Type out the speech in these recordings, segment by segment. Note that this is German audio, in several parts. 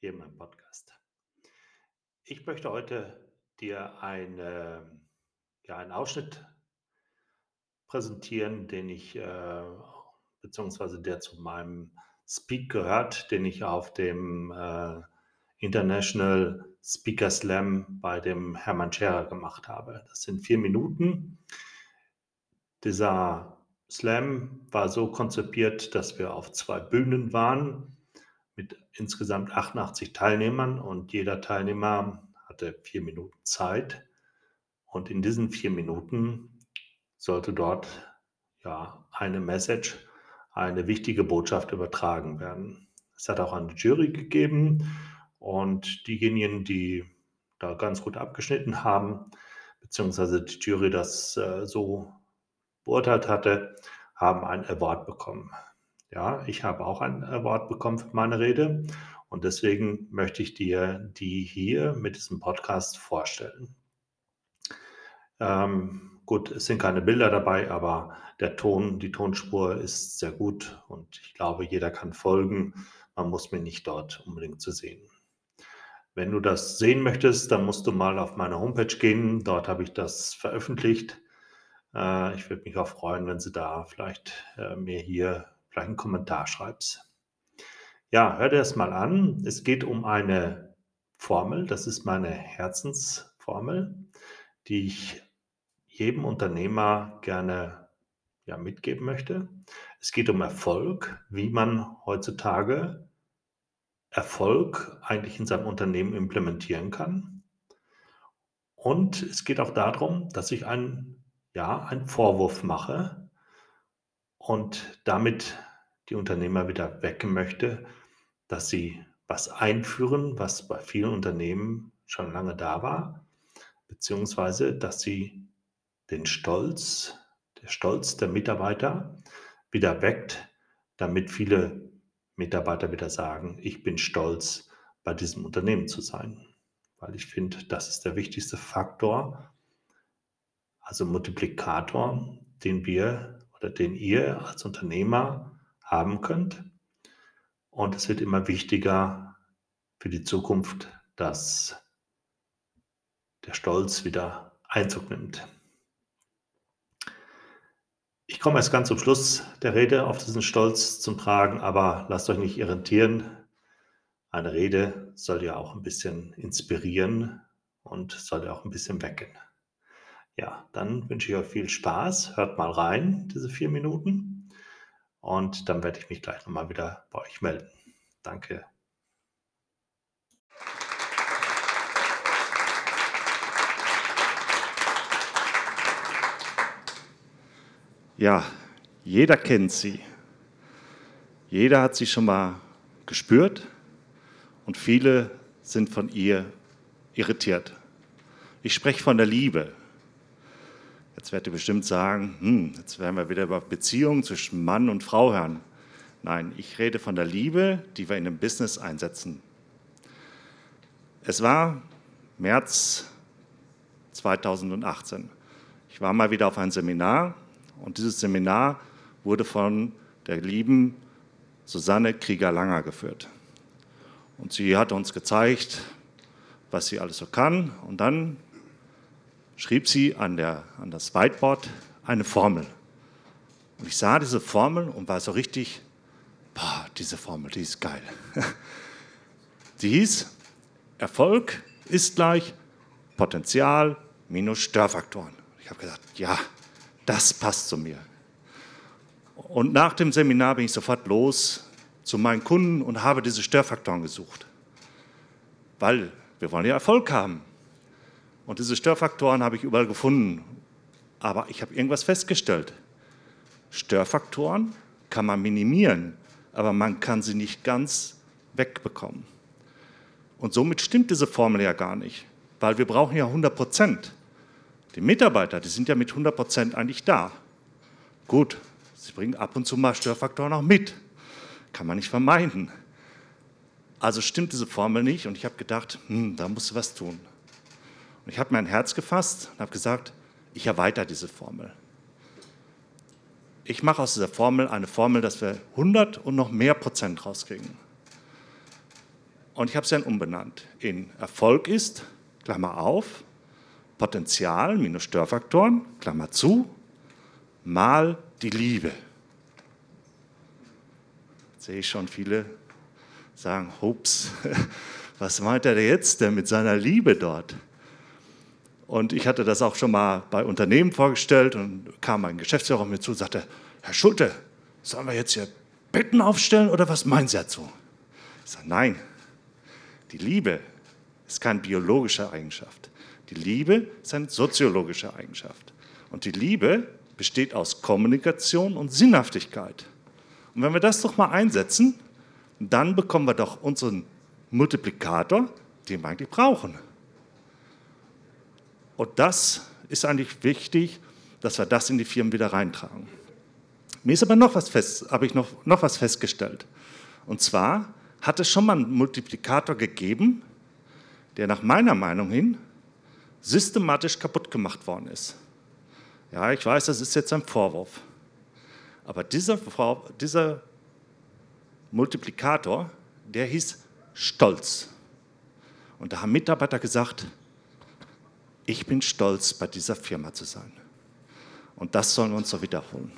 hier in meinem Podcast. Ich möchte heute dir eine, ja, einen Ausschnitt präsentieren, den ich, äh, beziehungsweise der zu meinem Speak gehört, den ich auf dem äh, International Speaker Slam bei dem Hermann Scherer gemacht habe. Das sind vier Minuten. Dieser Slam war so konzipiert, dass wir auf zwei Bühnen waren mit insgesamt 88 Teilnehmern und jeder Teilnehmer hatte vier Minuten Zeit. Und in diesen vier Minuten sollte dort ja eine Message, eine wichtige Botschaft übertragen werden. Es hat auch eine Jury gegeben und diejenigen, die da ganz gut abgeschnitten haben, beziehungsweise die Jury das äh, so beurteilt hatte, haben ein Award bekommen. Ja, ich habe auch ein Award bekommen für meine Rede und deswegen möchte ich dir die hier mit diesem Podcast vorstellen. Ähm, gut, es sind keine Bilder dabei, aber der Ton, die Tonspur ist sehr gut und ich glaube, jeder kann folgen. Man muss mir nicht dort unbedingt zu sehen. Wenn du das sehen möchtest, dann musst du mal auf meine Homepage gehen. Dort habe ich das veröffentlicht. Äh, ich würde mich auch freuen, wenn Sie da vielleicht äh, mir hier vielleicht einen Kommentar schreibst. Ja, hör dir das mal an. Es geht um eine Formel, das ist meine Herzensformel, die ich jedem Unternehmer gerne ja, mitgeben möchte. Es geht um Erfolg, wie man heutzutage Erfolg eigentlich in seinem Unternehmen implementieren kann. Und es geht auch darum, dass ich einen, ja, einen Vorwurf mache und damit die Unternehmer wieder wecken möchte, dass sie was einführen, was bei vielen Unternehmen schon lange da war, beziehungsweise dass sie den Stolz, der Stolz der Mitarbeiter wieder weckt, damit viele Mitarbeiter wieder sagen, ich bin stolz, bei diesem Unternehmen zu sein. Weil ich finde, das ist der wichtigste Faktor, also Multiplikator, den wir oder den ihr als Unternehmer haben könnt. Und es wird immer wichtiger für die Zukunft, dass der Stolz wieder Einzug nimmt. Ich komme erst ganz zum Schluss der Rede auf diesen Stolz zum Tragen, aber lasst euch nicht irritieren. Eine Rede soll ja auch ein bisschen inspirieren und soll ja auch ein bisschen wecken. Ja, dann wünsche ich euch viel Spaß. Hört mal rein, diese vier Minuten. Und dann werde ich mich gleich nochmal wieder bei euch melden. Danke. Ja, jeder kennt sie. Jeder hat sie schon mal gespürt und viele sind von ihr irritiert. Ich spreche von der Liebe. Jetzt werdet ihr bestimmt sagen, hm, jetzt werden wir wieder über Beziehungen zwischen Mann und Frau hören. Nein, ich rede von der Liebe, die wir in dem Business einsetzen. Es war März 2018. Ich war mal wieder auf ein Seminar und dieses Seminar wurde von der lieben Susanne Krieger-Langer geführt. Und sie hat uns gezeigt, was sie alles so kann. Und dann schrieb sie an, der, an das Whiteboard eine Formel. Und ich sah diese Formel und war so richtig, boah, diese Formel, die ist geil. Sie hieß, Erfolg ist gleich Potenzial minus Störfaktoren. Ich habe gesagt, ja, das passt zu mir. Und nach dem Seminar bin ich sofort los zu meinen Kunden und habe diese Störfaktoren gesucht. Weil wir wollen ja Erfolg haben. Und diese Störfaktoren habe ich überall gefunden. Aber ich habe irgendwas festgestellt. Störfaktoren kann man minimieren, aber man kann sie nicht ganz wegbekommen. Und somit stimmt diese Formel ja gar nicht, weil wir brauchen ja 100 Prozent. Die Mitarbeiter, die sind ja mit 100 Prozent eigentlich da. Gut, sie bringen ab und zu mal Störfaktoren auch mit. Kann man nicht vermeiden. Also stimmt diese Formel nicht und ich habe gedacht, hm, da musst du was tun. Ich habe mein Herz gefasst und habe gesagt, ich erweitere diese Formel. Ich mache aus dieser Formel eine Formel, dass wir 100 und noch mehr Prozent rauskriegen. Und ich habe es dann umbenannt in Erfolg ist, Klammer auf, Potenzial minus Störfaktoren, Klammer zu, mal die Liebe. Jetzt sehe ich schon viele sagen, hups, was meint er jetzt denn mit seiner Liebe dort? Und ich hatte das auch schon mal bei Unternehmen vorgestellt und kam ein Geschäftsführer mir zu und sagte, Herr Schulte, sollen wir jetzt hier Betten aufstellen oder was meinen Sie dazu? Ich sage, nein, die Liebe ist keine biologische Eigenschaft. Die Liebe ist eine soziologische Eigenschaft. Und die Liebe besteht aus Kommunikation und Sinnhaftigkeit. Und wenn wir das doch mal einsetzen, dann bekommen wir doch unseren Multiplikator, den wir eigentlich brauchen. Und das ist eigentlich wichtig, dass wir das in die Firmen wieder reintragen. Mir ist aber noch was fest, habe ich noch, noch was festgestellt. Und zwar hat es schon mal einen Multiplikator gegeben, der nach meiner Meinung hin systematisch kaputt gemacht worden ist. Ja, ich weiß, das ist jetzt ein Vorwurf. Aber dieser, dieser Multiplikator, der hieß Stolz. Und da haben Mitarbeiter gesagt, ich bin stolz, bei dieser Firma zu sein. Und das sollen wir uns so wiederholen.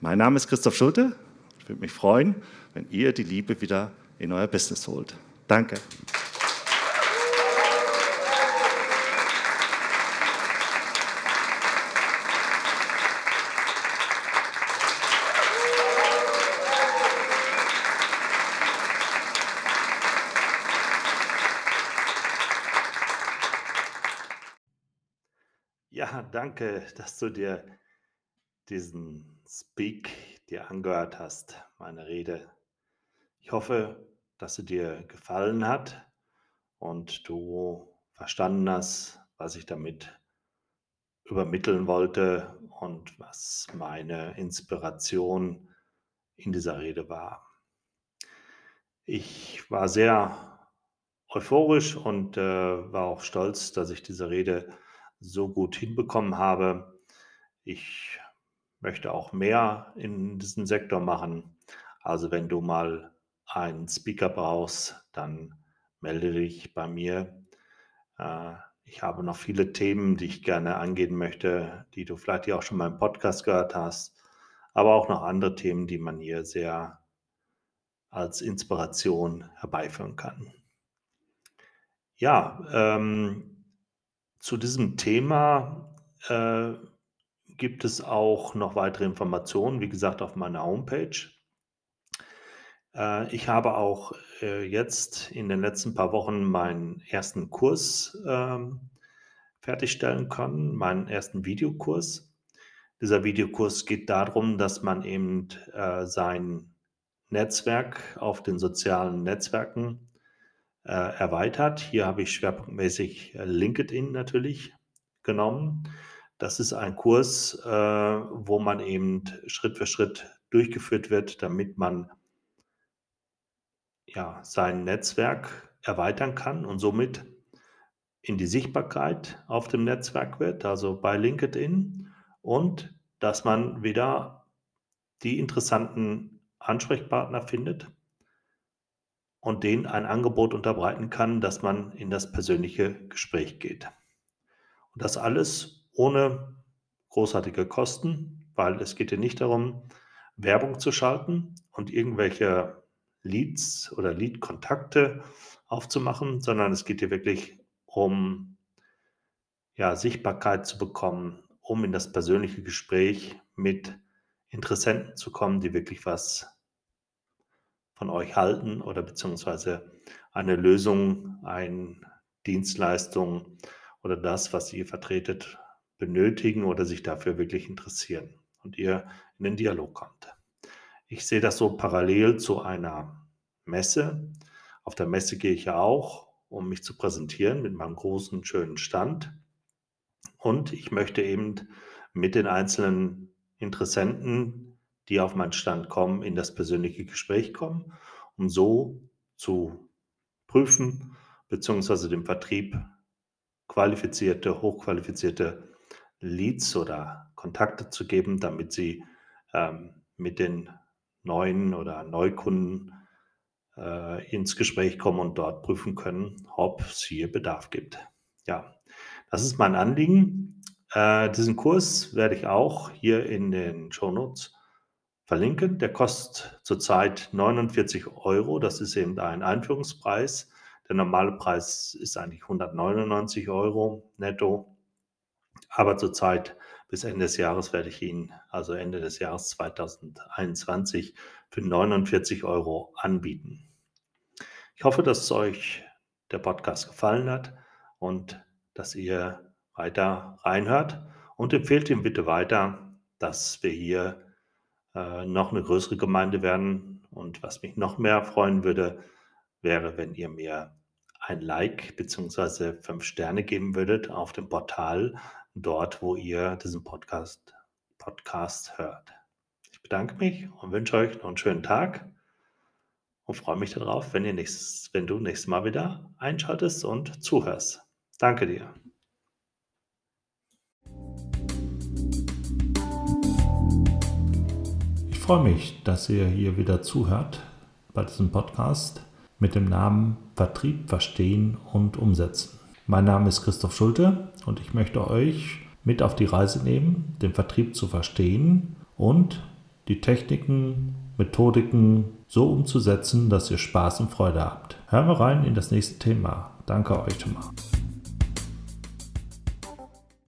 Mein Name ist Christoph Schulte. Ich würde mich freuen, wenn ihr die Liebe wieder in euer Business holt. Danke. Danke, dass du dir diesen Speak dir angehört hast, meine Rede. Ich hoffe, dass sie dir gefallen hat und du verstanden hast, was ich damit übermitteln wollte und was meine Inspiration in dieser Rede war. Ich war sehr euphorisch und äh, war auch stolz, dass ich diese Rede so gut hinbekommen habe. Ich möchte auch mehr in diesem Sektor machen. Also wenn du mal einen Speaker brauchst, dann melde dich bei mir. Äh, ich habe noch viele Themen, die ich gerne angehen möchte, die du vielleicht auch schon mal im Podcast gehört hast, aber auch noch andere Themen, die man hier sehr als Inspiration herbeiführen kann. Ja, ähm, zu diesem Thema äh, gibt es auch noch weitere Informationen, wie gesagt, auf meiner Homepage. Äh, ich habe auch äh, jetzt in den letzten paar Wochen meinen ersten Kurs ähm, fertigstellen können, meinen ersten Videokurs. Dieser Videokurs geht darum, dass man eben äh, sein Netzwerk auf den sozialen Netzwerken erweitert. Hier habe ich schwerpunktmäßig LinkedIn natürlich genommen. Das ist ein Kurs, äh, wo man eben Schritt für Schritt durchgeführt wird, damit man ja, sein Netzwerk erweitern kann und somit in die Sichtbarkeit auf dem Netzwerk wird, also bei LinkedIn, und dass man wieder die interessanten Ansprechpartner findet und denen ein Angebot unterbreiten kann, dass man in das persönliche Gespräch geht. Und das alles ohne großartige Kosten, weil es geht hier nicht darum, Werbung zu schalten und irgendwelche Leads oder Lead-Kontakte aufzumachen, sondern es geht hier wirklich um ja, Sichtbarkeit zu bekommen, um in das persönliche Gespräch mit Interessenten zu kommen, die wirklich was von euch halten oder beziehungsweise eine Lösung, eine Dienstleistung oder das, was ihr vertretet, benötigen oder sich dafür wirklich interessieren und ihr in den Dialog kommt. Ich sehe das so parallel zu einer Messe, Auf der Messe gehe ich ja auch, um mich zu präsentieren mit meinem großen, schönen Stand. Und ich möchte eben mit den einzelnen Interessenten, die auf meinen Stand kommen, in das persönliche Gespräch kommen, um so zu prüfen, beziehungsweise dem Vertrieb qualifizierte, hochqualifizierte Leads oder Kontakte zu geben, damit sie ähm, mit den neuen oder Neukunden äh, ins Gespräch kommen und dort prüfen können, ob es hier Bedarf gibt. Ja, das ist mein Anliegen. Äh, diesen Kurs werde ich auch hier in den Show Notes verlinken. Der kostet zurzeit 49 Euro. Das ist eben ein Einführungspreis. Der normale Preis ist eigentlich 199 Euro netto. Aber zurzeit bis Ende des Jahres werde ich ihn, also Ende des Jahres 2021, für 49 Euro anbieten. Ich hoffe, dass euch der Podcast gefallen hat und dass ihr weiter reinhört und empfehlt ihm bitte weiter, dass wir hier äh, noch eine größere Gemeinde werden. Und was mich noch mehr freuen würde, wäre, wenn ihr mir ein Like bzw. fünf Sterne geben würdet auf dem Portal, dort, wo ihr diesen Podcast, Podcast hört. Ich bedanke mich und wünsche euch noch einen schönen Tag und freue mich darauf, wenn, ihr nächstes, wenn du nächstes Mal wieder einschaltest und zuhörst. Danke dir. Freue mich, dass ihr hier wieder zuhört bei diesem Podcast mit dem Namen Vertrieb verstehen und umsetzen. Mein Name ist Christoph Schulte und ich möchte euch mit auf die Reise nehmen, den Vertrieb zu verstehen und die Techniken, Methodiken so umzusetzen, dass ihr Spaß und Freude habt. Hören wir rein in das nächste Thema. Danke euch schon mal.